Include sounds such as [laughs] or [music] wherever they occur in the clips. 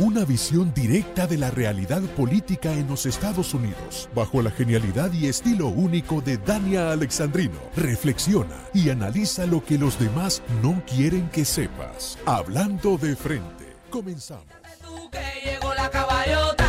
Una visión directa de la realidad política en los Estados Unidos, bajo la genialidad y estilo único de Dania Alexandrino. Reflexiona y analiza lo que los demás no quieren que sepas. Hablando de frente. Comenzamos. Llegó la caballota,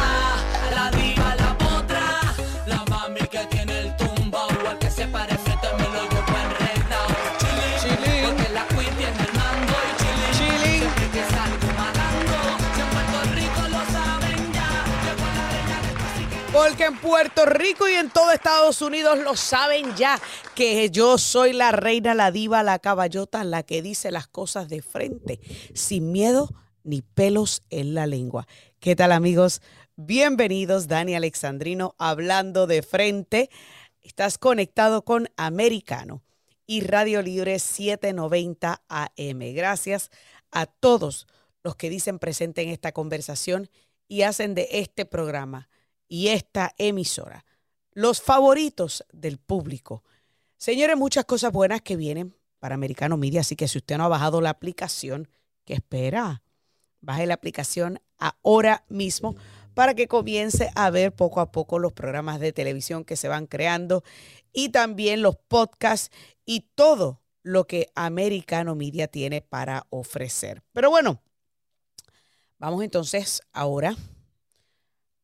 Porque en Puerto Rico y en todo Estados Unidos lo saben ya que yo soy la reina, la diva, la caballota, la que dice las cosas de frente, sin miedo ni pelos en la lengua. ¿Qué tal amigos? Bienvenidos, Dani Alexandrino, hablando de frente. Estás conectado con Americano y Radio Libre 790 AM. Gracias a todos los que dicen presente en esta conversación y hacen de este programa y esta emisora los favoritos del público. Señores, muchas cosas buenas que vienen para Americano Media, así que si usted no ha bajado la aplicación, ¿qué espera? Baje la aplicación ahora mismo para que comience a ver poco a poco los programas de televisión que se van creando y también los podcasts y todo lo que Americano Media tiene para ofrecer. Pero bueno, vamos entonces ahora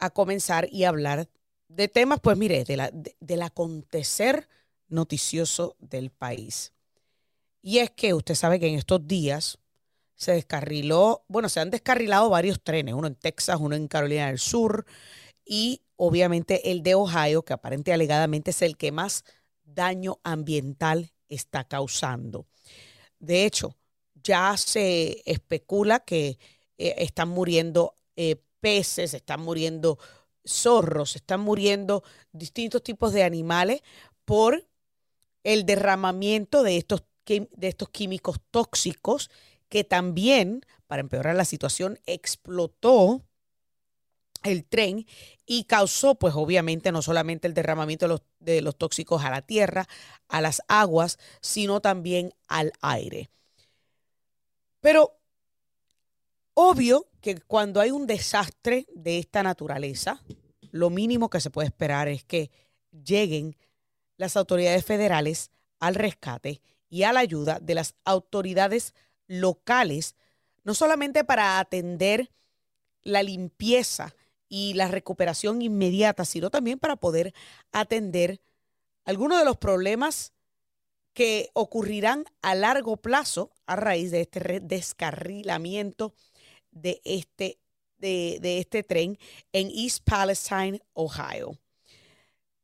a comenzar y hablar de temas, pues mire, del acontecer noticioso del país. Y es que usted sabe que en estos días se descarriló, bueno, se han descarrilado varios trenes, uno en Texas, uno en Carolina del Sur y obviamente el de Ohio, que aparente alegadamente es el que más daño ambiental está causando. De hecho, ya se especula que eh, están muriendo eh, peces, están muriendo zorros, están muriendo distintos tipos de animales por el derramamiento de estos, de estos químicos tóxicos que también, para empeorar la situación, explotó el tren y causó, pues obviamente, no solamente el derramamiento de los, de los tóxicos a la tierra, a las aguas, sino también al aire. Pero obvio que cuando hay un desastre de esta naturaleza, lo mínimo que se puede esperar es que lleguen las autoridades federales al rescate y a la ayuda de las autoridades locales, no solamente para atender la limpieza y la recuperación inmediata, sino también para poder atender algunos de los problemas que ocurrirán a largo plazo a raíz de este descarrilamiento de este, de, de este tren en East Palestine, Ohio.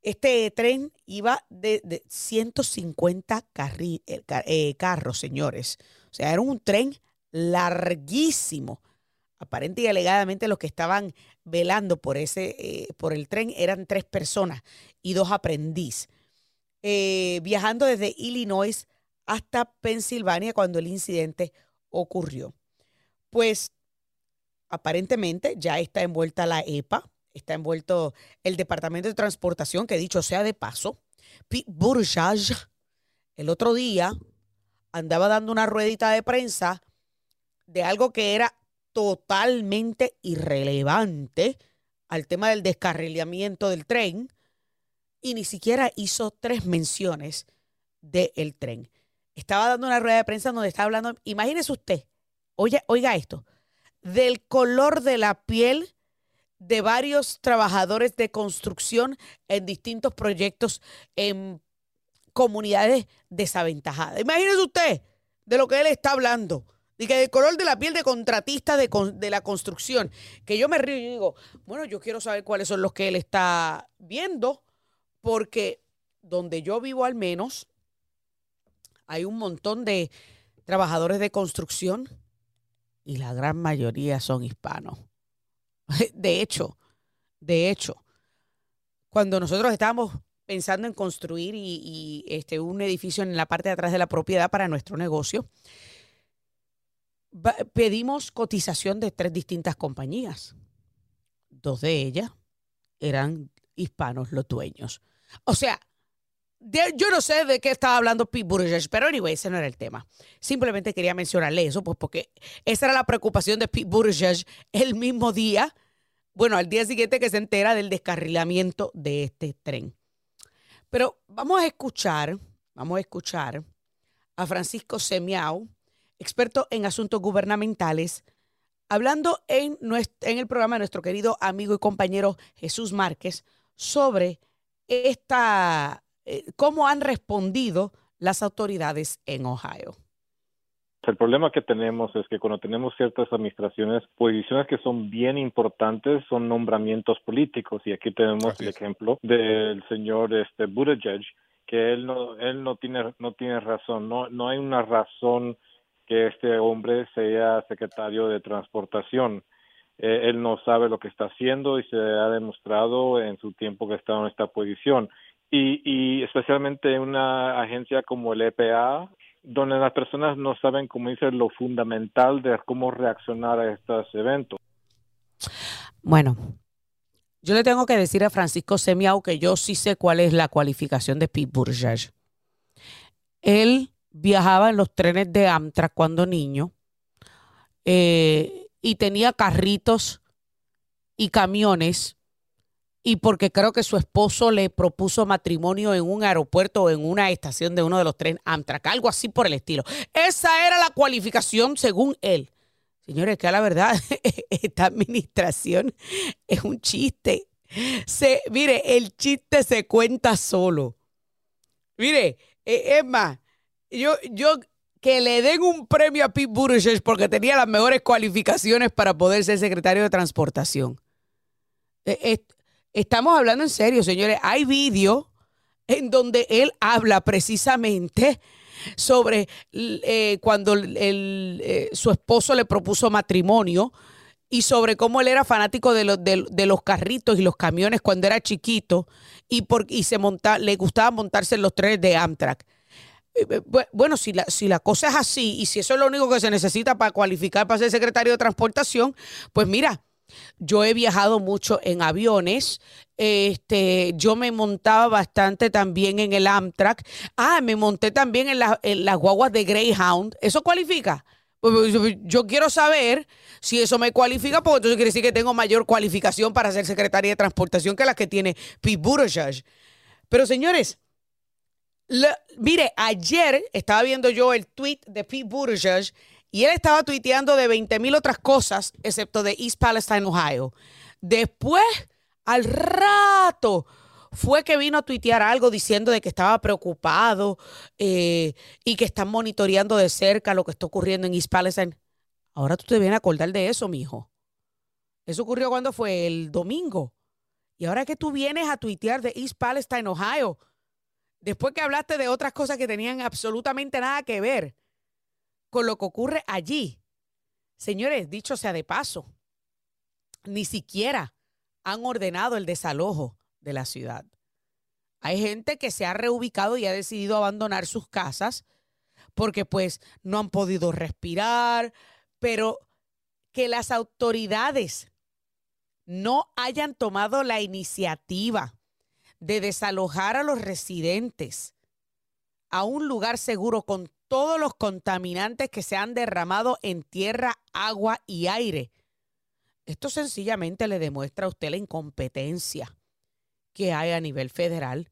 Este tren iba de, de 150 carri- eh, eh, carros, señores. O sea, era un tren larguísimo. Aparente y alegadamente los que estaban velando por, ese, eh, por el tren eran tres personas y dos aprendiz. Viajando desde Illinois hasta Pensilvania cuando el incidente ocurrió. Pues aparentemente ya está envuelta la EPA, está envuelto el Departamento de Transportación, que dicho sea de paso, Pete Buttigieg el otro día andaba dando una ruedita de prensa de algo que era totalmente irrelevante al tema del descarrilamiento del tren y ni siquiera hizo tres menciones del tren. Estaba dando una rueda de prensa donde estaba hablando, imagínese usted, oiga, oiga esto, del color de la piel de varios trabajadores de construcción en distintos proyectos en comunidades desaventajadas. Imagínese usted de lo que él está hablando. Y que del color de la piel de contratistas de, de la construcción. Que yo me río y digo, bueno, yo quiero saber cuáles son los que él está viendo, porque donde yo vivo al menos, hay un montón de trabajadores de construcción y la gran mayoría son hispanos. [laughs] De hecho, de hecho, cuando nosotros estábamos pensando en construir y, este, un edificio en la parte de atrás de la propiedad para nuestro negocio, pedimos cotización de tres distintas compañías. Dos de ellas eran hispanos los dueños. O sea, yo no sé de qué estaba hablando Pete Buttigieg, pero anyway, ese no era el tema. Simplemente quería mencionarle eso, pues porque esa era la preocupación de Pete Buttigieg el mismo día, bueno, al día siguiente que se entera del descarrilamiento de este tren. Pero vamos a escuchar, vamos a escuchar a Francisco Semiao, experto en asuntos gubernamentales, hablando en, nues- en el programa de nuestro querido amigo y compañero Jesús Márquez sobre esta, eh, cómo han respondido las autoridades en Ohio. El problema que tenemos es que cuando tenemos ciertas administraciones, posiciones que son bien importantes son nombramientos políticos. Y aquí tenemos Así el es. ejemplo del señor este Buttigieg, que él no, él no tiene, no tiene razón. No, no hay una razón que este hombre sea secretario de transportación. Eh, él no sabe lo que está haciendo y se ha demostrado en su tiempo que está en esta posición. Y, y especialmente en una agencia como el EPA, donde las personas no saben, como dice, lo fundamental de cómo reaccionar a estos eventos. Bueno, yo le tengo que decir a Francisco Semiao que yo sí sé cuál es la cualificación de Pete Buttigieg. Él viajaba en los trenes de Amtrak cuando niño eh, y tenía carritos y camiones y porque creo que su esposo le propuso matrimonio en un aeropuerto o en una estación de uno de los trenes Amtrak, algo así por el estilo. Esa era la cualificación según él. Señores, que a la verdad, [laughs] esta administración es un chiste. Se, mire, el chiste se cuenta solo. Mire, eh, es más, yo, yo que le den un premio a Pete Buttigieg porque tenía las mejores cualificaciones para poder ser secretario de transportación. Eh, estamos hablando en serio, señores. Hay vídeos en donde él habla precisamente sobre eh, cuando eh, su esposo le propuso matrimonio y sobre cómo él era fanático de, los carritos y los camiones cuando era chiquito y se monta, le gustaba montarse en los trenes de Amtrak. Eh, Bueno, si la, si la cosa es así y si eso es lo único que se necesita para cualificar para ser secretario de transportación, pues mira, yo he viajado mucho en aviones, este, yo me montaba bastante también en el Amtrak. Ah, me monté también en, la, las guaguas de Greyhound. ¿Eso cualifica? Pues, Yo quiero saber si eso me cualifica, porque entonces quiere decir que tengo mayor cualificación para ser secretaria de transportación que la que tiene Pete Buttigieg. Pero señores, mire, ayer estaba viendo yo el tweet de Pete Buttigieg y él estaba tuiteando de 20 mil otras cosas, excepto de East Palestine, Ohio. Después, al rato, fue que vino a tuitear algo diciendo de que estaba preocupado eh, y que están monitoreando de cerca lo que está ocurriendo en East Palestine. Ahora tú te vienes a acordar de eso, mijo. Eso ocurrió cuando fue el domingo. Y ahora que tú vienes a tuitear de East Palestine, Ohio, después que hablaste de otras cosas que tenían absolutamente nada que ver con lo que ocurre allí. Señores, dicho sea de paso, ni siquiera han ordenado el desalojo de la ciudad. Hay gente que se ha reubicado y ha decidido abandonar sus casas porque pues no han podido respirar, pero que las autoridades no hayan tomado la iniciativa de desalojar a los residentes a un lugar seguro con todos los contaminantes que se han derramado en tierra, agua y aire. Esto sencillamente le demuestra a usted la incompetencia que hay a nivel federal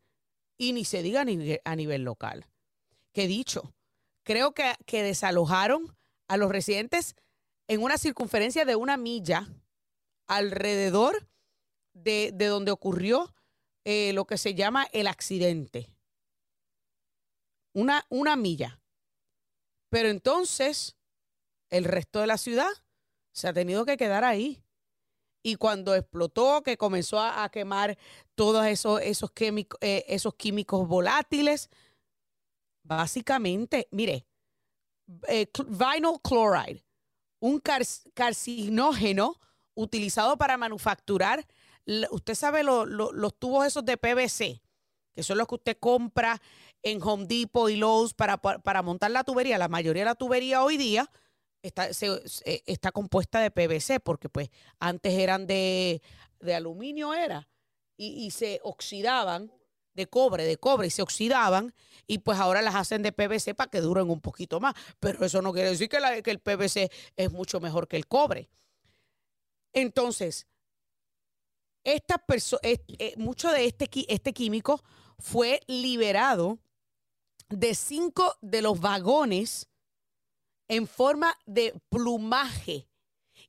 y ni se diga a nivel, local. Que dicho, creo que, que, desalojaron a los residentes en una circunferencia de una milla alrededor de, de donde ocurrió eh, lo que se llama el accidente. Una, una milla. Pero entonces, el resto de la ciudad se ha tenido que quedar ahí. Y cuando explotó, que comenzó a, quemar todos esos, eh, esos químicos volátiles, básicamente, mire, eh, vinyl chloride, un car carcinógeno utilizado para manufacturar, usted sabe lo- lo- los tubos esos de PVC, que son los que usted compra en Home Depot y Lowe's para, para, montar la tubería. La mayoría de la tubería hoy día está, se- está compuesta de PVC, porque pues antes eran de, de aluminio, era, y, y se oxidaban de cobre, de cobre, y se oxidaban, y pues ahora las hacen de PVC para que duren un poquito más. Pero eso no quiere decir que, la- que el PVC es mucho mejor que el cobre. Entonces, esta perso- es- eh, mucho de este, este químico fue liberado de cinco de los vagones en forma de plumaje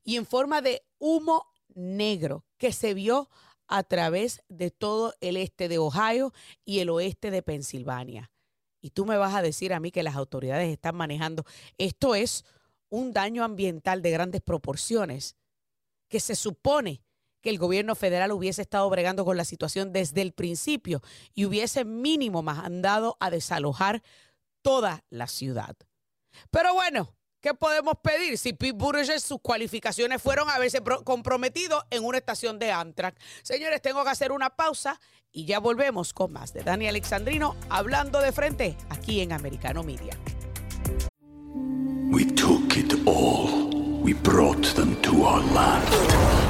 y en forma de humo negro que se vio a través de todo el este de Ohio y el oeste de Pensilvania. Y tú me vas a decir a mí que las autoridades están manejando. Esto es un daño ambiental de grandes proporciones que se supone que el gobierno federal hubiese estado bregando con la situación desde el principio y hubiese mínimo mandado a desalojar toda la ciudad. Pero bueno, ¿qué podemos pedir si Pete Buttigieg sus cualificaciones fueron a haberse pro- comprometido en una estación de Amtrak? Señores, tengo que hacer una pausa y ya volvemos con más de Dani Alexandrino hablando de frente aquí en Americano Media. We took it all. We brought them to our land.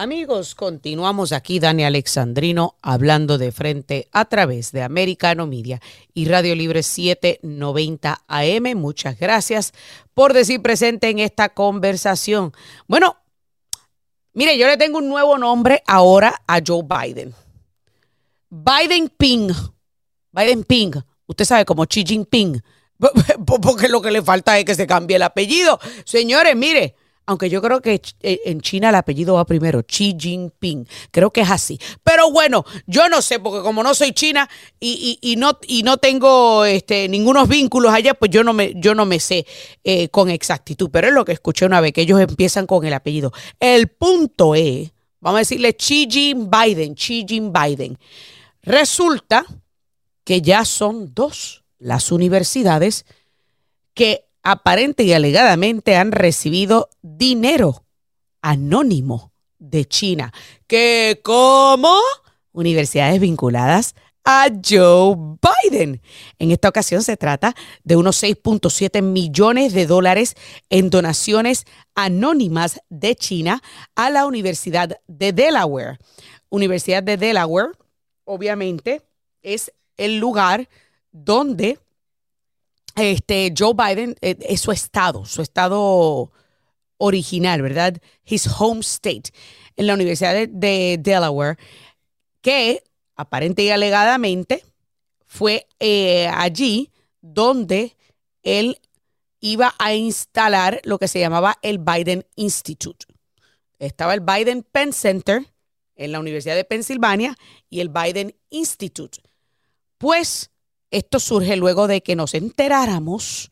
Amigos, continuamos aquí, Dani Alexandrino, hablando de frente a través de Americano Media y Radio Libre 790 AM. Muchas gracias por decir presente en esta conversación. Bueno, mire, yo le tengo un nuevo nombre ahora a Joe Biden. Biden Ping. Biden Ping. Usted sabe como Xi Jinping. [laughs] Porque lo que le falta es que se cambie el apellido. Señores, mire, aunque yo creo que eh, en China el apellido va primero, Xi Jinping. Creo que es así. Pero bueno, yo no sé, porque como no soy china y, no, tengo este, ningunos vínculos allá, pues yo no me, sé eh, con exactitud. Pero es lo que escuché una vez, que ellos empiezan con el apellido. El punto es, vamos a decirle Xi Jin Biden, Xi Jin Biden. Resulta que ya son dos las universidades que aparente y alegadamente han recibido dinero anónimo de China. ¿Que cómo? Universidades vinculadas a Joe Biden. En esta ocasión se trata de unos 6.7 millones de dólares en donaciones anónimas de China a la Universidad de Delaware. Universidad de Delaware, obviamente, es el lugar donde este, Joe Biden eh, es su estado, su estado original, ¿verdad? His home state, en la Universidad de, de Delaware, que aparente y alegadamente fue eh, allí donde él iba a instalar lo que se llamaba el Biden Institute. Estaba el Biden Penn Center en la Universidad de Pensilvania y el Biden Institute. Pues esto surge luego de que nos enteráramos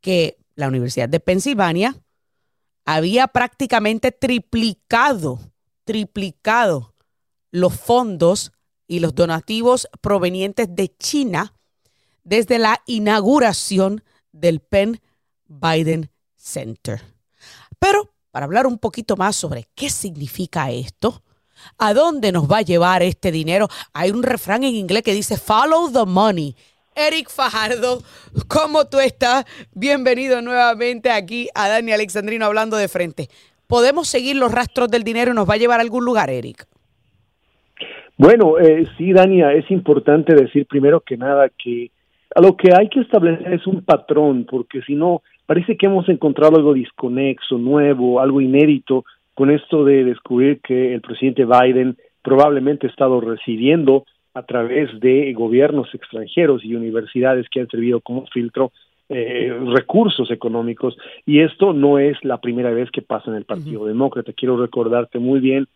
que la Universidad de Pensilvania había prácticamente triplicado, triplicado los fondos y los donativos provenientes de China desde la inauguración del Penn Biden Center. Pero para hablar un poquito más sobre qué significa esto, a dónde nos va a llevar este dinero, hay un refrán en inglés que dice follow the money. Eric Fajardo, ¿cómo tú estás? Bienvenido nuevamente aquí a Dani Alexandrino hablando de frente. ¿Podemos seguir los rastros del dinero y nos va a llevar a algún lugar, Eric? Bueno, eh, sí, Dania, es importante decir primero que nada que a lo que hay que establecer es un patrón, porque si no, parece que hemos encontrado algo disconexo, nuevo, algo inédito con esto de descubrir que el presidente Biden probablemente ha estado recibiendo a través de gobiernos extranjeros y universidades que han servido como filtro eh, recursos económicos y esto no es la primera vez que pasa en el Partido Demócrata. Quiero recordarte muy bien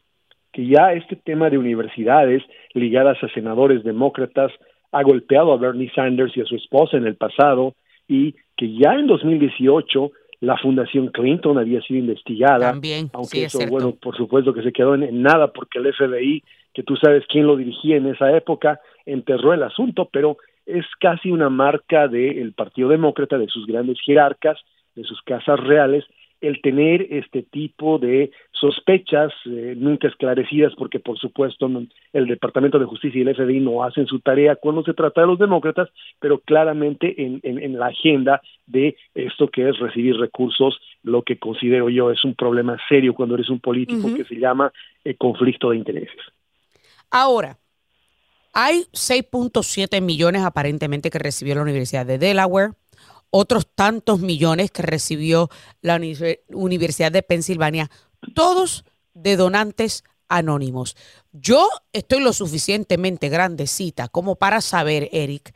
que ya este tema de universidades ligadas a senadores demócratas ha golpeado a Bernie Sanders y a su esposa en el pasado y que ya en 2018 la Fundación Clinton había sido investigada, También, aunque sí, eso, bueno, por supuesto que se quedó en, en nada porque el FBI, que tú sabes quién lo dirigía en esa época, enterró el asunto, pero es casi una marca del Partido Demócrata, de sus grandes jerarcas, de sus casas reales, el tener este tipo de sospechas eh, nunca esclarecidas, porque por supuesto el Departamento de Justicia y el FBI no hacen su tarea cuando se trata de los demócratas, pero claramente en, en- en la agenda de esto que es recibir recursos, lo que considero yo es un problema serio cuando eres un político que se llama eh, conflicto de intereses. Ahora, hay 6.7 millones aparentemente que recibió la Universidad de Delaware, otros tantos millones que recibió la Uni- Universidad de Pensilvania, todos de donantes anónimos. Yo estoy lo suficientemente grandecita como para saber, Eric,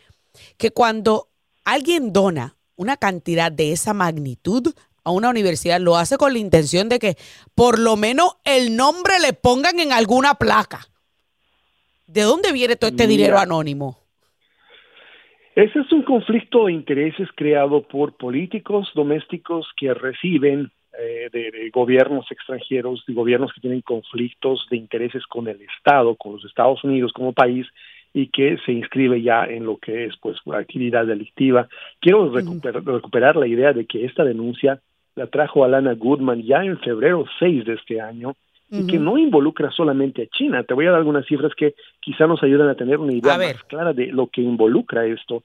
que cuando alguien dona una cantidad de esa magnitud a una universidad, lo hace con la intención de que por lo menos el nombre le pongan en alguna placa. ¿De dónde viene todo este Mira. dinero anónimo? Ese es un conflicto de intereses creado por políticos domésticos que reciben eh, de, de gobiernos extranjeros, de gobiernos que tienen conflictos de intereses con el Estado, con los Estados Unidos como país y que se inscribe ya en lo que es pues actividad delictiva. Quiero recuperar, recuperar la idea de que esta denuncia la trajo Alana Goodman ya en febrero 6 de este año y que no involucra solamente a China. Te voy a dar algunas cifras que quizá nos ayuden a tener una idea A ver. más clara de lo que involucra esto.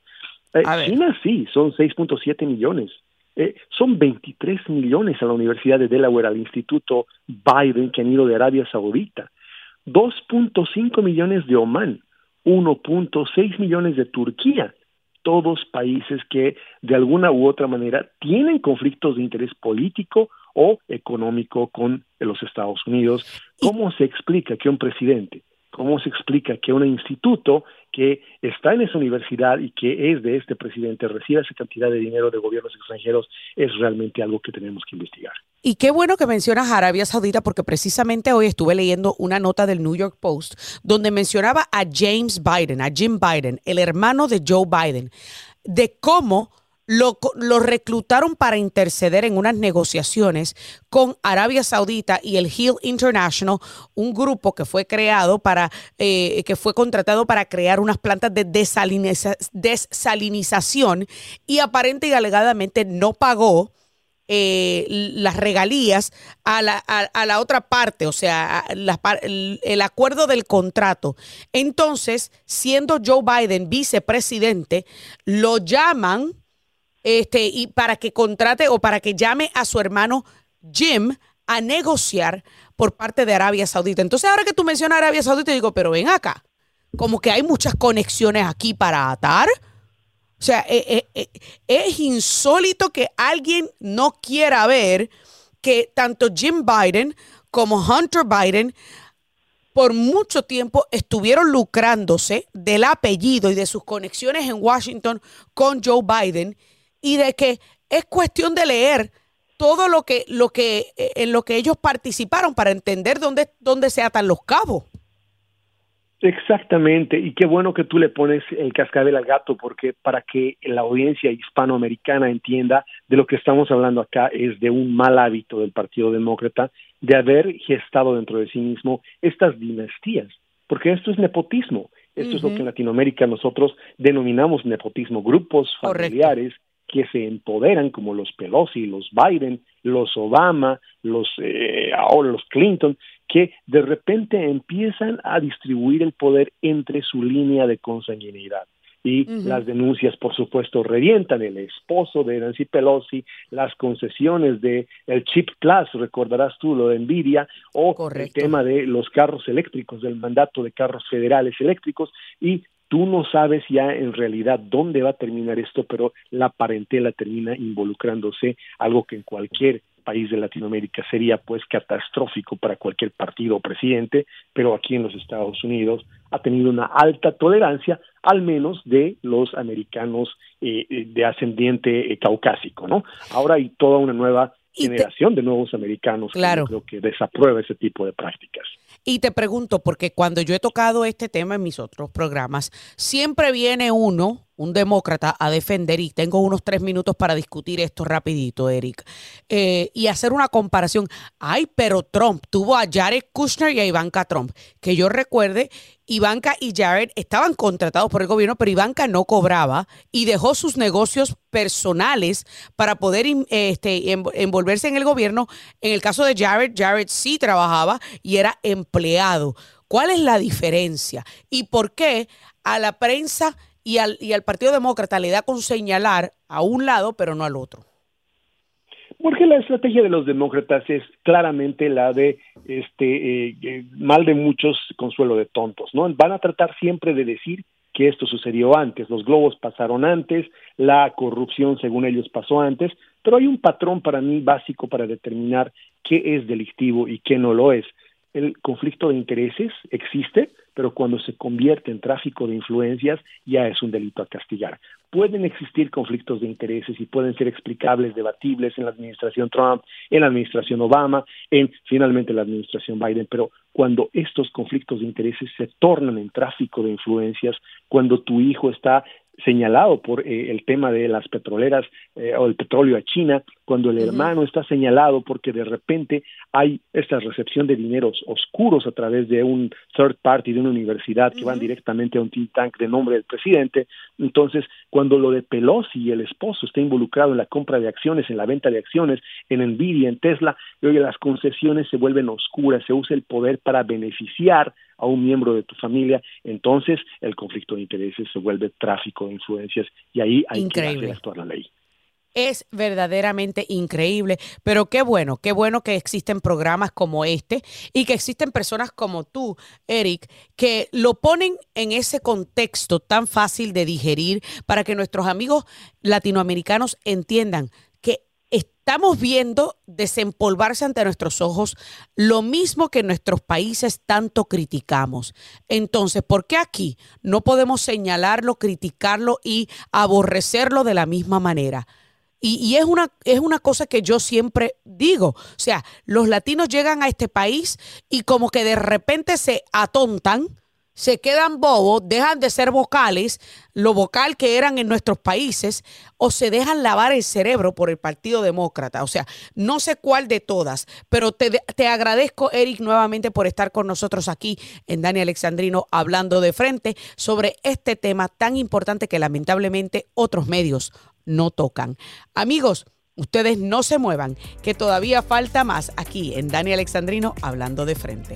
Eh, ver. China sí, son 6.7 millones. Eh, son 23 millones a la Universidad de Delaware, al Instituto Biden, que han ido de Arabia Saudita. 2.5 millones de Oman, 1.6 millones de Turquía. Todos países que de alguna u otra manera tienen conflictos de interés político o económico con los Estados Unidos. ¿Cómo se explica que un presidente, cómo se explica que un instituto que está en esa universidad y que es de este presidente reciba esa cantidad de dinero de gobiernos extranjeros es realmente algo que tenemos que investigar? Y qué bueno que mencionas a Arabia Saudita porque precisamente hoy estuve leyendo una nota del New York Post donde mencionaba a James Biden, a Jim Biden, el hermano de Joe Biden, de cómo lo, reclutaron para interceder en unas negociaciones con Arabia Saudita y el Hill International, un grupo que fue creado para, eh, que fue contratado para crear unas plantas de desaliniza- desalinización y aparente y alegadamente no pagó eh, las regalías a la, otra parte, o sea, el acuerdo del contrato. Entonces, siendo Joe Biden vicepresidente, lo llaman este, y para que contrate o para que llame a su hermano Jim a negociar por parte de Arabia Saudita. Entonces, ahora que tú mencionas Arabia Saudita, digo, pero ven acá, como que hay muchas conexiones aquí para atar. O sea, eh, eh, eh, es insólito que alguien no quiera ver que tanto Jim Biden como Hunter Biden por mucho tiempo estuvieron lucrándose del apellido y de sus conexiones en Washington con Joe Biden y de que es cuestión de leer todo lo que, lo que, eh, en lo que ellos participaron para entender dónde, dónde se atan los cabos. Exactamente, y qué bueno que tú le pones el cascabel al gato, porque para que la audiencia hispanoamericana entienda de lo que estamos hablando acá es de un mal hábito del Partido Demócrata de haber gestado dentro de sí mismo estas dinastías, porque esto es nepotismo, esto es lo que en Latinoamérica nosotros denominamos nepotismo, grupos Correcto. Que se empoderan como los Pelosi, los Biden, los Obama, los eh, ahora los Clinton, que de repente empiezan a distribuir el poder entre su línea de consanguinidad. Y las denuncias, por supuesto, revientan el esposo de Nancy Pelosi, las concesiones de el Chip Plus, recordarás tú lo de Nvidia, o Correcto. el tema de los carros eléctricos, del mandato de carros federales eléctricos, y tú no sabes ya en realidad dónde va a terminar esto, pero la parentela termina involucrándose, algo que en cualquier país de Latinoamérica sería pues catastrófico para cualquier partido o presidente, pero aquí en los Estados Unidos ha tenido una alta tolerancia al menos de los americanos eh, eh, de ascendiente eh, caucásico, ¿no? Ahora hay toda una nueva Y te- generación de nuevos americanos Claro. que creo que desaprueba ese tipo de prácticas. Y te pregunto, porque cuando yo he tocado este tema en mis otros programas, siempre viene uno, un demócrata, a defender, y tengo unos tres minutos para discutir esto rapidito, Eric, eh, y hacer una comparación. Ay, pero Trump tuvo a Jared Kushner y a Ivanka Trump. Que yo recuerde, Ivanka y Jared estaban contratados por el gobierno, pero Ivanka no cobraba y dejó sus negocios personales para poder in- este, env- envolverse en el gobierno. En el caso de Jared, Jared sí trabajaba y era empleado. ¿Cuál es la diferencia? ¿Y por qué a la prensa y al, y al Partido Demócrata le da con señalar a un lado, pero no al otro? Porque la estrategia de los demócratas es claramente la de este eh, eh, mal de muchos, consuelo de tontos, ¿no? Van a tratar siempre de decir que esto sucedió antes, los globos pasaron antes, la corrupción según ellos pasó antes, pero hay un patrón para mí básico para determinar qué es delictivo y qué no lo es. El conflicto de intereses existe, pero cuando se convierte en tráfico de influencias ya es un delito a castigar. Pueden existir conflictos de intereses y pueden ser explicables, debatibles en la administración Trump, en la administración Obama, en finalmente la administración Biden, pero cuando estos conflictos de intereses se tornan en tráfico de influencias, cuando tu hijo está señalado por eh, el tema de las petroleras eh, o el petróleo a China, cuando el hermano está señalado porque de repente hay esta recepción de dineros oscuros a través de un third party de una universidad que van directamente a un think tank de nombre del presidente, entonces cuando lo de Pelosi y el esposo está involucrado en la compra de acciones, en la venta de acciones, en Nvidia, en Tesla, y oye, las concesiones se vuelven oscuras, se usa el poder para beneficiar a un miembro de tu familia, entonces el conflicto de intereses se vuelve tráfico de influencias y ahí hay Increíble. que hacer actuar la ley. Es verdaderamente increíble, pero qué bueno, qué bueno que existen programas como este y que existen personas como tú, Eric, que lo ponen en ese contexto tan fácil de digerir para que nuestros amigos latinoamericanos entiendan estamos viendo desempolvarse ante nuestros ojos lo mismo que en nuestros países tanto criticamos. Entonces, ¿por qué aquí no podemos señalarlo, criticarlo y aborrecerlo de la misma manera? Y, y es, una, es una cosa que yo siempre digo. O sea, los latinos llegan a este país y como que de repente se atontan, se quedan bobos, dejan de ser vocales, lo vocal que eran en nuestros países, o se dejan lavar el cerebro por el Partido Demócrata. O sea, no sé cuál de todas, pero te, te agradezco, Eric, nuevamente por estar con nosotros aquí en Dani Alexandrino hablando de frente sobre este tema tan importante que lamentablemente otros medios no tocan. Amigos, ustedes no se muevan, que todavía falta más aquí en Dani Alexandrino hablando de frente.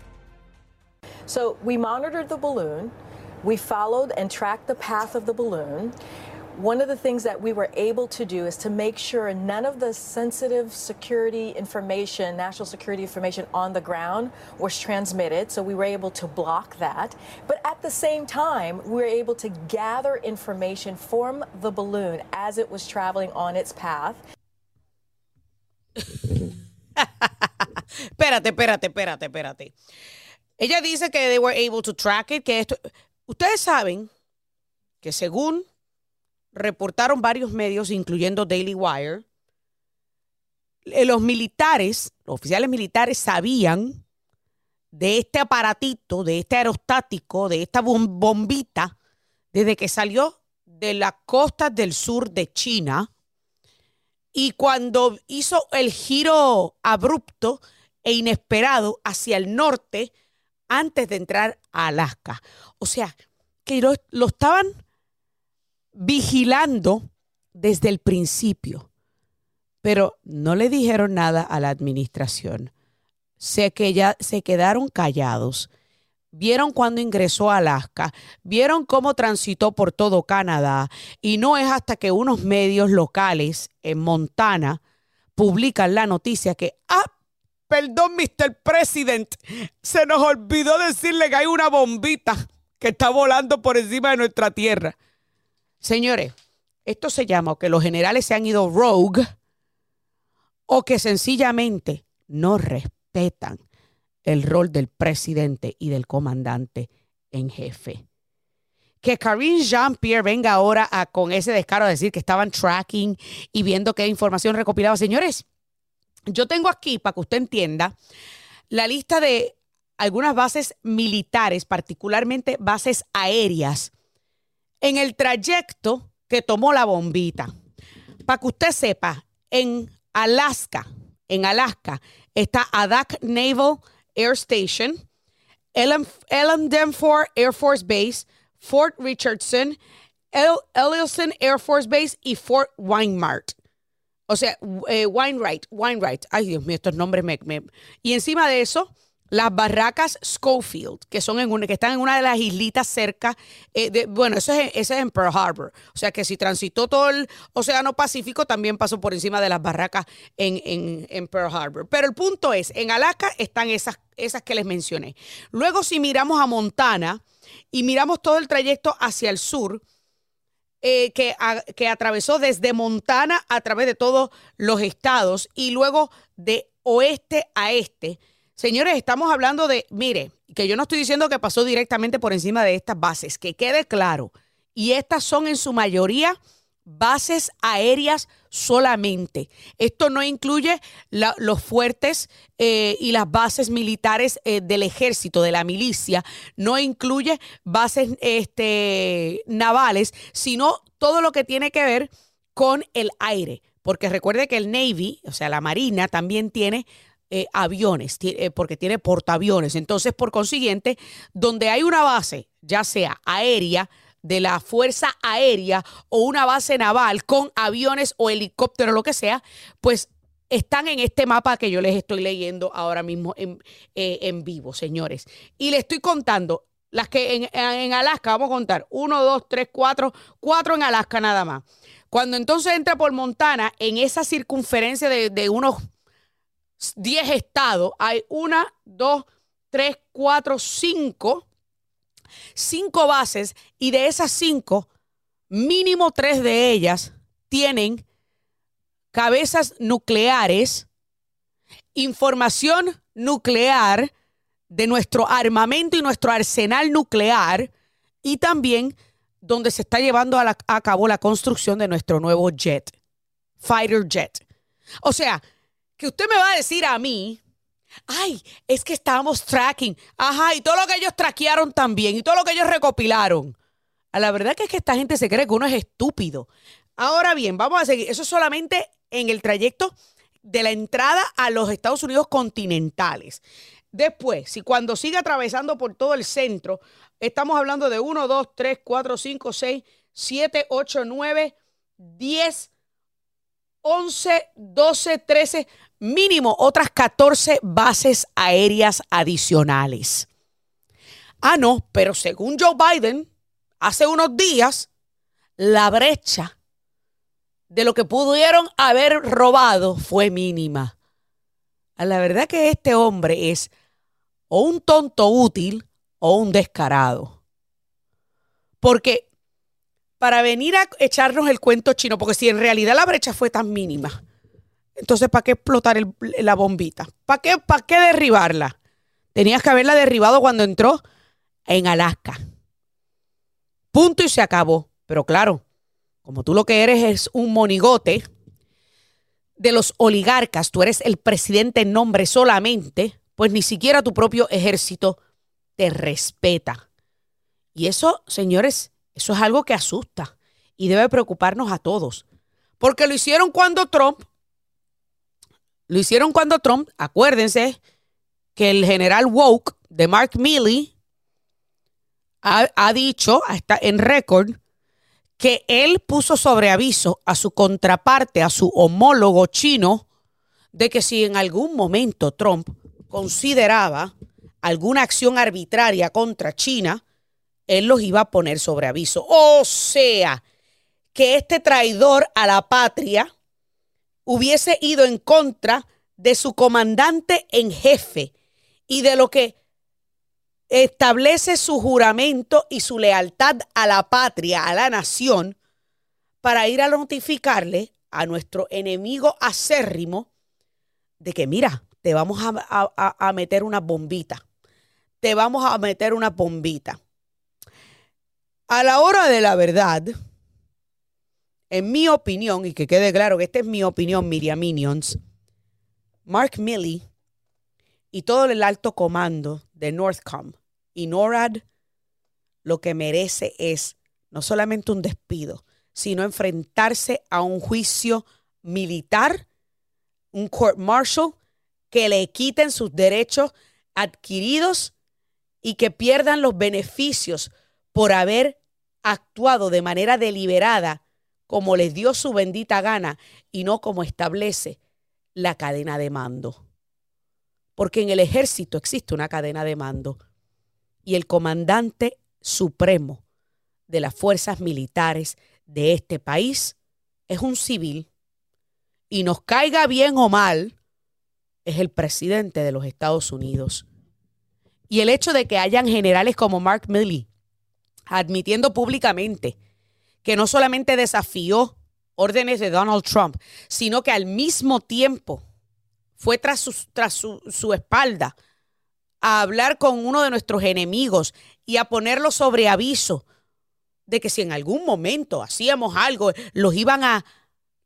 So we monitored the balloon. We followed and tracked the path of the balloon. One of the things that we were able to do is to make sure none of the sensitive security information, national security information on the ground was transmitted. So we were able to block that. But at the same time, we were able to gather information from the balloon as it was traveling on its path. [laughs] espérate, espérate, espérate, espérate. Ella dice que they were able to track it, que esto... Ustedes saben que según reportaron varios medios, incluyendo Daily Wire, eh, los militares, los oficiales militares sabían de este aparatito, de este aerostático, de esta bom- bombita, desde que salió de las costas del sur de China y cuando hizo el giro abrupto e inesperado hacia el norte antes de entrar a Alaska. O sea, que lo, lo estaban vigilando desde el principio, pero no le dijeron nada a la administración. Sé que ya se quedaron callados. vieron cuando ingresó a Alaska, vieron cómo transitó por todo Canadá y no es hasta que unos medios locales en Montana publican la noticia que, ah, perdón, Mr. President, se nos olvidó decirle que hay una bombita que está volando por encima de nuestra tierra. Señores, esto se llama que los generales se han ido rogue o que sencillamente no respetan el rol del presidente y del comandante en jefe. Que Karine Jean-Pierre venga ahora con ese descaro a decir que estaban tracking y viendo qué información recopilaba. Señores, yo tengo aquí, para que usted entienda, la lista de algunas bases militares, particularmente bases aéreas, en el trayecto que tomó la bombita. Para que usted sepa, en Alaska, en Alaska, está Adak Naval Air Station, Ellen, Danforth Air Force Base, Fort Richardson, El Ellison Air Force Base y Fort Weinmart. O sea, eh, Weinwright, Weinwright. Ay, Dios mío, estos nombres me, me- Y encima de eso, las barracas Schofield, que, son en una, que están en una de las islitas cerca. eh, de, bueno, eso es, es en Pearl Harbor. O sea que si transitó todo el Océano Pacífico, también pasó por encima de las barracas en, en- en Pearl Harbor. Pero el punto es, en Alaska están esas, esas que les mencioné. Luego, si miramos a Montana y miramos todo el trayecto hacia el sur, eh, que, que atravesó desde Montana a través de todos los estados y luego de oeste a este. Señores, estamos hablando de, mire, que yo no estoy diciendo que pasó directamente por encima de estas bases, que quede claro. Y estas son en su mayoría bases aéreas solamente. Esto no incluye los fuertes eh, y las bases militares eh, del ejército, de la milicia, no incluye bases este, navales, sino todo lo que tiene que ver con el aire. Porque recuerde que el Navy, o sea, la Marina, también tiene eh, aviones, porque tiene portaaviones. Entonces, por consiguiente, donde hay una base, ya sea aérea, de la Fuerza Aérea o una base naval con aviones o helicópteros, lo que sea, pues están en este mapa que yo les estoy leyendo ahora mismo en, eh, en vivo, señores. Y les estoy contando las que en, en Alaska, vamos a contar, uno, dos, tres, cuatro, cuatro en Alaska nada más. Cuando entonces entra por Montana, en esa circunferencia de, de unos 10 estados, hay una, dos, tres, cuatro, cinco, cinco bases y de esas cinco, mínimo tres de ellas tienen cabezas nucleares, información nuclear de nuestro armamento y nuestro arsenal nuclear y también donde se está llevando a, cabo la construcción de nuestro nuevo jet, fighter jet. O sea, que usted me va a decir a mí, ay, es que estábamos tracking, ajá, y todo lo que ellos traquearon también, y todo lo que ellos recopilaron. A la verdad que es que esta gente se cree que uno es estúpido. Ahora bien, vamos a seguir. Eso es solamente en el trayecto de la entrada a los Estados Unidos continentales. Después, si cuando sigue atravesando por todo el centro, estamos hablando de 1, 2, 3, 4, 5, 6, 7, 8, 9, 10, 11, 12, 13, mínimo otras 14 bases aéreas adicionales. Ah, no, pero según Joe Biden, hace unos días, la brecha de lo que pudieron haber robado fue mínima. A La verdad que este hombre es o un tonto útil o un descarado. Porque para venir a echarnos el cuento chino, porque si en realidad la brecha fue tan mínima, entonces ¿para qué explotar la bombita? ¿Para qué, ¿Para qué derribarla? Tenías que haberla derribado cuando entró en Alaska. Punto y se acabó. Pero claro, como tú lo que eres es un monigote de los oligarcas, tú eres el presidente en nombre solamente, pues ni siquiera tu propio ejército te respeta. Y eso, señores, eso es algo que asusta y debe preocuparnos a todos. Porque lo hicieron cuando Trump, lo hicieron cuando Trump, acuérdense que el general Woke de Mark Milley ha, ha dicho, está en récord, que él puso sobre aviso a su contraparte, a su homólogo chino, de que si en algún momento Trump consideraba alguna acción arbitraria contra China, él los iba a poner sobre aviso. O sea, que este traidor a la patria hubiese ido en contra de su comandante en jefe y de lo que establece su juramento y su lealtad a la patria, a la nación, para ir a notificarle a nuestro enemigo acérrimo de que, mira, te vamos a, a- a meter una bombita, te vamos a meter una bombita. A la hora de la verdad, en mi opinión, y que quede claro que esta es mi opinión, Miriam Minions, Mark Milley y todo el alto comando de Northcom y NORAD lo que merece es no solamente un despido, sino enfrentarse a un juicio militar, un court martial, que le quiten sus derechos adquiridos y que pierdan los beneficios por haber actuado de manera deliberada como les dio su bendita gana y no como establece la cadena de mando. Porque en el ejército existe una cadena de mando y el comandante supremo de las fuerzas militares de este país es un civil y nos caiga bien o mal, es el presidente de los Estados Unidos. Y el hecho de que hayan generales como Mark Milley admitiendo públicamente que no solamente desafió órdenes de Donald Trump, sino que al mismo tiempo fue tras, su, tras su, su espalda a hablar con uno de nuestros enemigos y a ponerlo sobre aviso de que si en algún momento hacíamos algo, los iban a,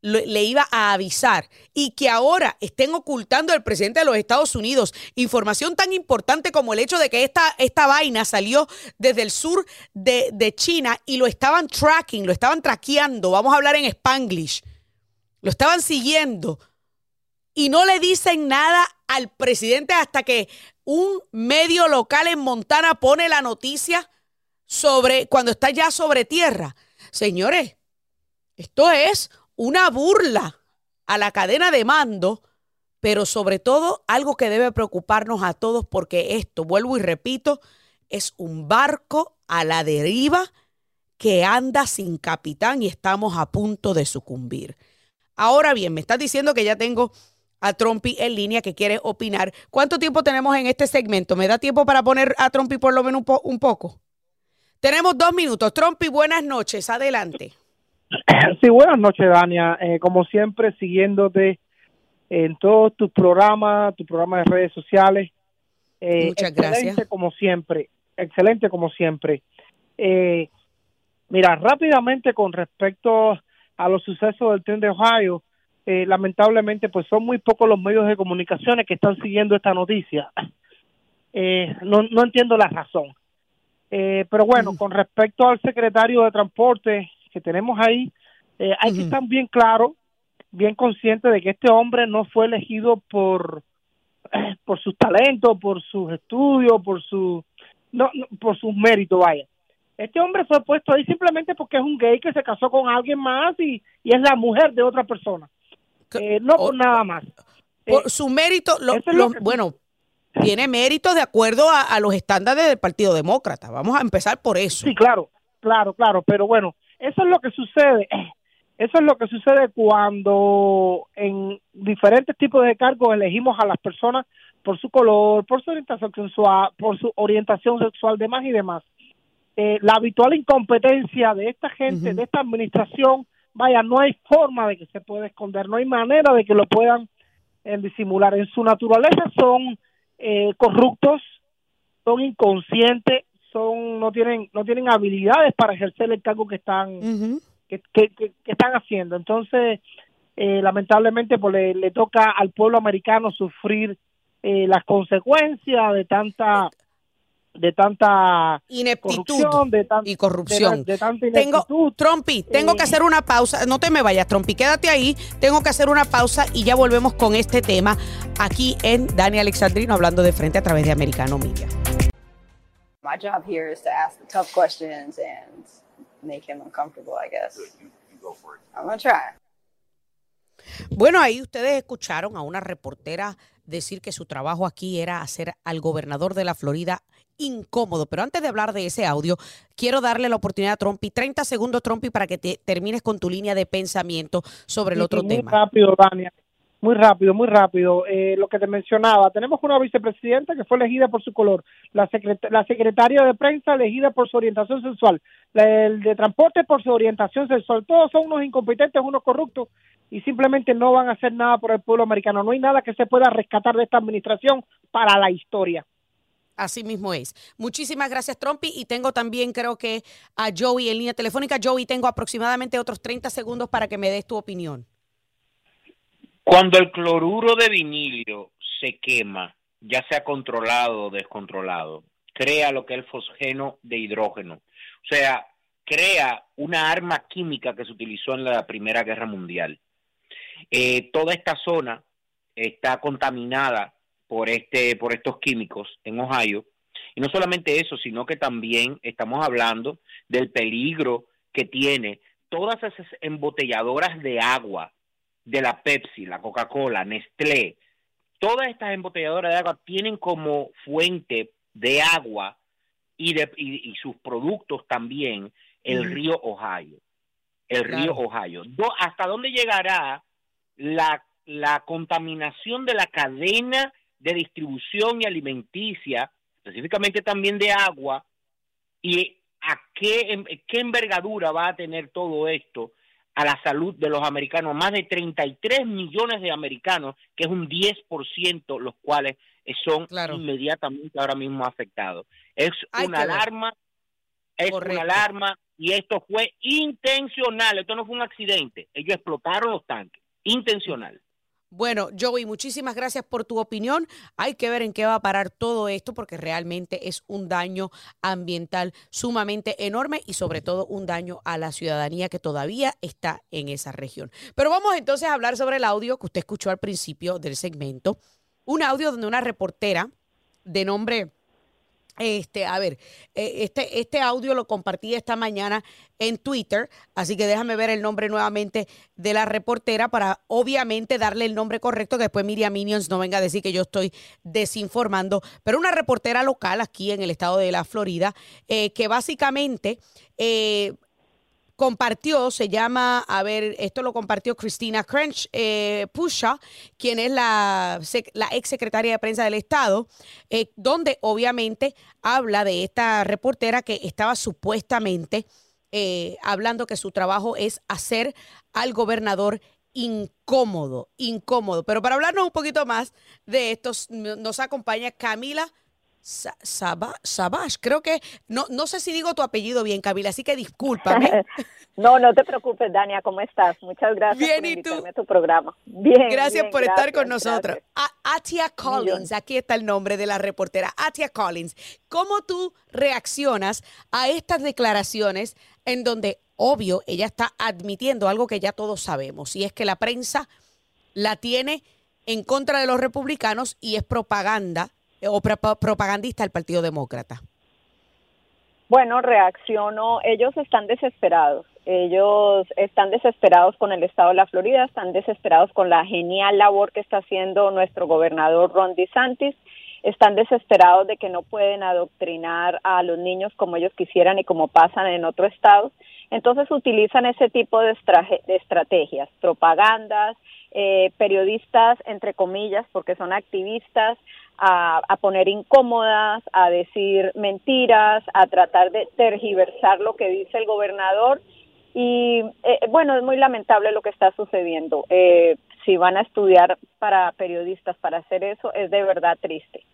le iba a avisar y que ahora estén ocultando al presidente de los Estados Unidos información tan importante como el hecho de que esta, esta vaina salió desde el sur de, de China y lo estaban tracking, lo estaban traqueando, vamos a hablar en spanglish, lo estaban siguiendo. Y no le dicen nada al presidente hasta que un medio local en Montana pone la noticia sobre cuando está ya sobre tierra. Señores, esto es una burla a la cadena de mando, pero sobre todo algo que debe preocuparnos a todos porque esto, vuelvo y repito, es un barco a la deriva que anda sin capitán y estamos a punto de sucumbir. Ahora bien, me estás diciendo que ya tengo a Trompi en línea que quiere opinar. ¿Cuánto tiempo tenemos en este segmento? ¿Me da tiempo para poner a Trompi por lo menos un, po- un poco? Tenemos dos minutos. Trompi, buenas noches. Adelante. [clears throat] Sí, buenas noches, Dania. Eh, como siempre, siguiéndote en todos tus programas, tu programa de redes sociales. Eh, Muchas excelente gracias. como siempre. Excelente como siempre. Eh, mira, rápidamente con respecto a los sucesos del tren de Ohio, eh, lamentablemente, pues son muy pocos los medios de comunicaciones que están siguiendo esta noticia. Eh, no, no entiendo la razón. Eh, pero bueno, con respecto al secretario de Transporte que tenemos ahí, eh, hay que estar bien claro, bien consciente de que este hombre no fue elegido por eh, por sus talentos, por sus estudios, por su no, no, por sus méritos, vaya. Este hombre fue puesto ahí simplemente porque es un gay que se casó con alguien más y, y es la mujer de otra persona. Eh, no por nada más. Por su mérito, lo- eso es lo lo- que- bueno, tiene mérito de acuerdo a, a los estándares del Partido Demócrata. Vamos a empezar por eso. Sí, claro, claro, claro, pero bueno, eso es lo que sucede. [clears throat] Eso es lo que sucede cuando en diferentes tipos de cargos elegimos a las personas por su color, por su orientación sexual, por su orientación sexual, demás y demás. Eh, la habitual incompetencia de esta gente, de esta administración, vaya, no hay forma de que se pueda esconder, no hay manera de que lo puedan eh, disimular. En su naturaleza son eh, corruptos, son inconscientes, son no tienen no tienen habilidades para ejercer el cargo que están que, que- que- que están haciendo. Entonces, eh, lamentablemente, pues le, le toca al pueblo americano sufrir eh, las consecuencias de tanta de tanta Ineptitud corrupción, de tan- y corrupción. de, de tanta Tengo. Trompi, tengo Eh, que hacer una pausa. No te me vayas, Trompi, quédate ahí. Tengo que hacer una pausa y ya volvemos con este tema aquí en Dani Alexandrino hablando de frente a través de Americano Media. My job here is to ask the tough questions and make him uncomfortable, I guess. I'm gonna try. Bueno, ahí ustedes escucharon a una reportera decir que su trabajo aquí era hacer al gobernador de la Florida incómodo. Pero antes de hablar de ese audio, quiero darle la oportunidad a Trumpy, 30 segundos, Trumpy, para que te termines con tu línea de pensamiento sobre el otro muy tema. rápido, Dania. Muy rápido, muy rápido. Eh, lo que te mencionaba, tenemos una vicepresidenta que fue elegida por su color, la, secret- la secretaria de prensa elegida por su orientación sexual, la- de transporte por su orientación sexual. Todos son unos incompetentes, unos corruptos y simplemente no van a hacer nada por el pueblo americano. No hay nada que se pueda rescatar de esta administración para la historia. Así mismo es. Muchísimas gracias, Trumpy. Y tengo también, creo que a Joey en línea telefónica. Joey, tengo aproximadamente otros 30 segundos para que me des tu opinión. Cuando el cloruro de vinilio se quema, ya sea controlado o descontrolado, crea lo que es el fosgeno de hidrógeno. O sea, crea una arma química que se utilizó en la Primera Guerra Mundial. Eh, toda esta zona está contaminada por este por estos químicos en Ohio y no solamente eso sino que también estamos hablando del peligro que tiene todas esas embotelladoras de agua de la Pepsi, la Coca-Cola, Nestlé, todas estas embotelladoras de agua tienen como fuente de agua y de y, y sus productos también el Ujú. río Ohio, el Claro. río Ohio. Do- ¿Hasta dónde llegará la, la contaminación de la cadena de distribución y alimenticia, específicamente también de agua, y a qué, qué envergadura va a tener todo esto a la salud de los americanos, más de 33 millones de americanos, que es un 10%, los cuales son inmediatamente ahora mismo afectados. Es Hay una alarma, es Correcto. una alarma y esto fue intencional, esto no fue un accidente, ellos explotaron los tanques, intencional. Bueno, Joey, muchísimas gracias por tu opinión. Hay que ver en qué va a parar todo esto porque realmente es un daño ambiental sumamente enorme y sobre todo un daño a la ciudadanía que todavía está en esa región. Pero vamos entonces a hablar sobre el audio que usted escuchó al principio del segmento. Un audio donde una reportera de nombre este, a ver, eh, este, este audio lo compartí esta mañana en Twitter, así que déjame ver el nombre nuevamente de la reportera para obviamente darle el nombre correcto, que después Miriam Minions no venga a decir que yo estoy desinformando, pero una reportera local aquí en el estado de la Florida, eh, que básicamente eh, compartió, se llama, a ver, esto lo compartió Christina Crunch eh, Pusha, quien es la, la ex secretaria de prensa del Estado, eh, donde obviamente habla de esta reportera que estaba supuestamente eh, hablando que su trabajo es hacer al gobernador incómodo, incómodo. Pero para hablarnos un poquito más de esto, nos acompaña Camila Sabash, creo que, no, no sé si digo tu apellido bien, Camila, así que discúlpame. [laughs] No, no te preocupes, Dania, ¿cómo estás? Muchas gracias Bien, por ¿y tú? invitarme a tu programa. Bien. Gracias bien, por estar con nosotros. Atia Collins, aquí está el nombre de la reportera. Atia Collins, ¿cómo tú reaccionas a estas declaraciones en donde, obvio, ella está admitiendo algo que ya todos sabemos, y es que la prensa la tiene en contra de los republicanos y es propaganda o pro- propagandista del Partido Demócrata? Bueno, reacciono. Ellos están desesperados. Ellos están desesperados con el estado de la Florida, están desesperados con la genial labor que está haciendo nuestro gobernador Ron DeSantis. Están desesperados de que no pueden adoctrinar a los niños como ellos quisieran y como pasan en otros estados. Entonces utilizan ese tipo de, de estrategias, propagandas, eh, periodistas, entre comillas, porque son activistas, a, a poner incómodas, a decir mentiras, a tratar de tergiversar lo que dice el gobernador. Y eh, bueno, es muy lamentable lo que está sucediendo. Eh, si van a estudiar para periodistas para hacer eso, es de verdad triste.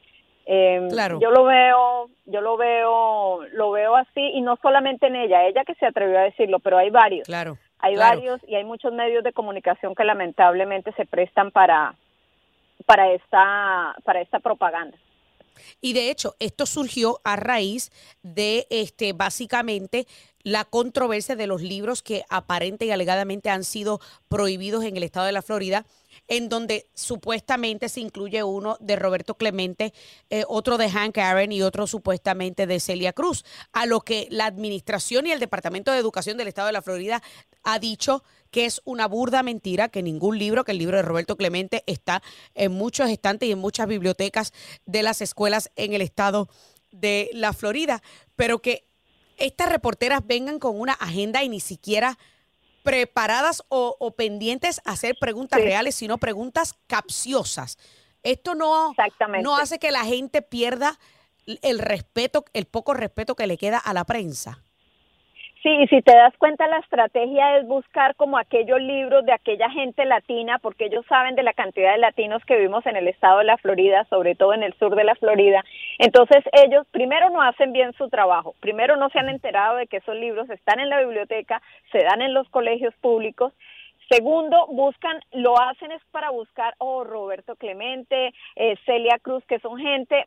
Eh, Claro. Yo lo veo, yo lo veo, lo veo así y no solamente en ella, ella que se atrevió a decirlo, pero hay varios. Claro. Hay claro. varios y hay muchos medios de comunicación que lamentablemente se prestan para para esta para esta propaganda. Y de hecho, esto surgió a raíz de este básicamente la controversia de los libros que aparente y alegadamente han sido prohibidos en el estado de la Florida en donde supuestamente se incluye uno de Roberto Clemente, eh, otro de Hank Aaron y otro supuestamente de Celia Cruz, a lo que la administración y el Departamento de Educación del Estado de la Florida ha dicho que es una burda mentira, que ningún libro, que el libro de Roberto Clemente está en muchos estantes y en muchas bibliotecas de las escuelas en el estado de la Florida, pero que estas reporteras vengan con una agenda y ni siquiera preparadas o, o pendientes a hacer preguntas Sí. reales, sino preguntas capciosas. Esto no, no hace que la gente pierda el respeto, el poco respeto que le queda a la prensa. Sí, y si te das cuenta, la estrategia es buscar como aquellos libros de aquella gente latina, porque ellos saben de la cantidad de latinos que vivimos en el estado de la Florida, sobre todo en el sur de la Florida. Entonces, ellos primero no hacen bien su trabajo, primero no se han enterado de que esos libros están en la biblioteca, se dan en los colegios públicos. Segundo, buscan, lo hacen es para buscar, oh, Roberto Clemente, eh, Celia Cruz, que son gente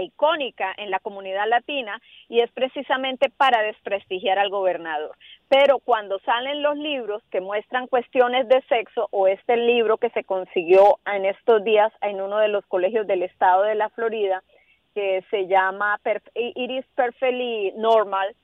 icónica en la comunidad latina y es precisamente para desprestigiar al gobernador. Pero cuando salen los libros que muestran cuestiones de sexo o este libro que se consiguió en estos días en uno de los colegios del estado de la Florida, que se llama Perf- It is Perfectly Normal,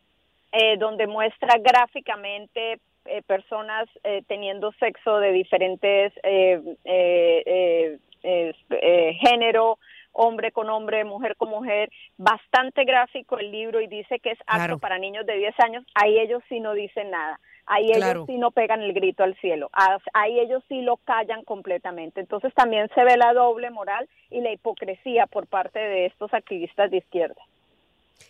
eh, donde muestra gráficamente eh, personas eh, teniendo sexo de diferentes eh, eh, eh, eh, eh, género, hombre con hombre, mujer con mujer, bastante gráfico el libro y dice que es apto Claro. para niños de 10 años, ahí ellos sí no dicen nada. Ahí Claro. ellos sí no pegan el grito al cielo, Ah, ahí ellos sí lo callan completamente. Entonces también se ve la doble moral y la hipocresía por parte de estos activistas de izquierda.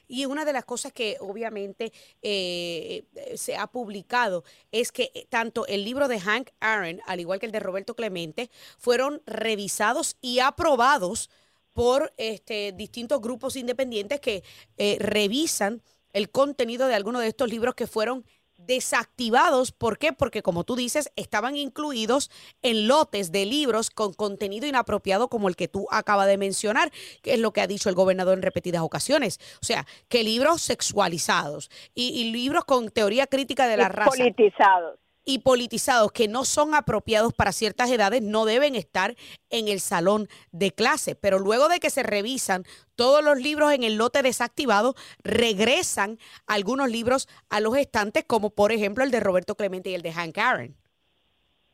Y una de las cosas que obviamente eh, se ha publicado es que tanto el libro de Hank Aaron, al igual que el de Roberto Clemente, fueron revisados y aprobados por este, distintos grupos independientes que eh, revisan el contenido de algunos de estos libros que fueron desactivados. ¿Por qué? Porque como tú dices, estaban incluidos en lotes de libros con contenido inapropiado como el que tú acabas de mencionar, que es lo que ha dicho el gobernador en repetidas ocasiones. O sea, que libros sexualizados y, y libros con teoría crítica de la Y raza. Politizados. Y politizados que no son apropiados para ciertas edades no deben estar en el salón de clase. Pero luego de que se revisan todos los libros en el lote desactivado, regresan algunos libros a los estantes, como por ejemplo el de Roberto Clemente y el de Hank Aaron.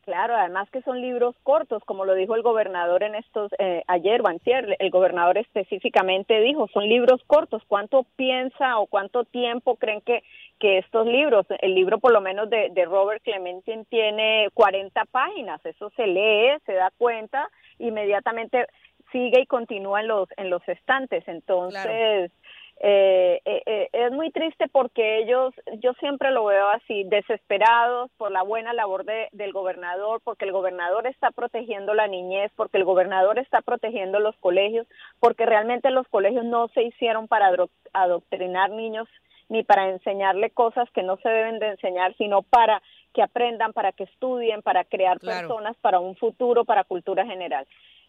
Claro, además que son libros cortos, como lo dijo el gobernador en estos eh, ayer o el gobernador específicamente dijo, son libros cortos. ¿Cuánto piensa o cuánto tiempo creen que que estos libros, el libro por lo menos de, de Robert Clementin tiene 40 páginas, eso se lee, se da cuenta, inmediatamente sigue y continúa en los en los estantes, entonces eh, eh, eh, es muy triste porque ellos, yo siempre lo veo así, desesperados por la buena labor de- del gobernador, porque el gobernador está protegiendo la niñez, porque el gobernador está protegiendo los colegios, porque realmente los colegios no se hicieron para adoctrinar niños ni para enseñarle cosas que no se deben de enseñar, sino para que aprendan, para que estudien, para crear Claro. personas para un futuro, para cultura general.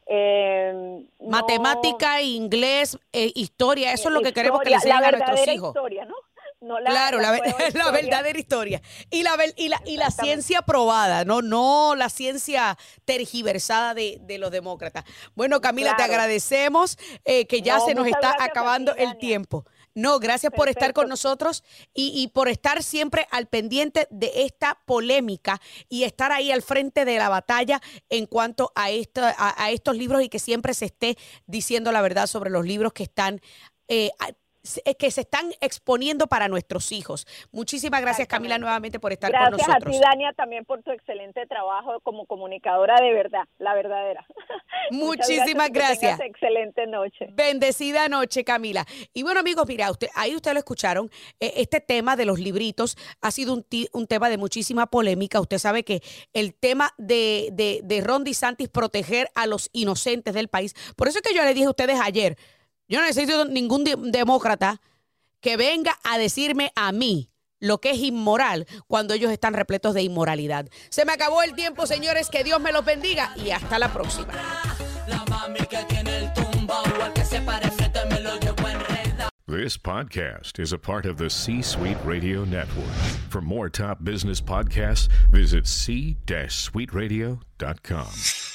Eh, no- Matemática, inglés, eh, historia, eso es lo que queremos que le enseñen a nuestros hijos. historia, ¿no? [laughs] No la- claro, la, la [laughs] verdadera historia. Y la, y la, y la ciencia probada, no, no la ciencia tergiversada de, de los demócratas. Bueno, Camila, te agradecemos eh, que ya No, se nos está acabando el tiempo. No, gracias por estar con nosotros y, y por estar siempre al pendiente de esta polémica y estar ahí al frente de la batalla en cuanto a, a, a estos libros y que siempre se esté diciendo la verdad sobre los libros que están eh, que se están exponiendo para nuestros hijos. Muchísimas gracias, Camila, nuevamente por estar con Gracias a nosotros. ti, Dania, también por tu excelente trabajo como comunicadora de verdad, la verdadera. [laughs] Muchísimas tengas gracias. excelente noche. Bendecida noche, Camila. Y bueno, amigos, mira, usted, ahí ustedes lo escucharon. eh, este tema de los libritos ha sido un, un tema de muchísima polémica. Usted sabe que el tema de, de, de Ron DeSantis proteger a los inocentes del país. Por eso es que yo le dije a ustedes ayer, yo no necesito ningún de- demócrata que venga a decirme a mí lo que es inmoral cuando ellos están repletos de inmoralidad. Se me acabó el tiempo, señores. Que Dios me los bendiga y hasta la próxima. La mami que tiene el tumbao, al que se pare frente me lo llevo enredado. This podcast is a part of the C Suite Radio Network. For more top business podcasts, visit c-suiteradio.com.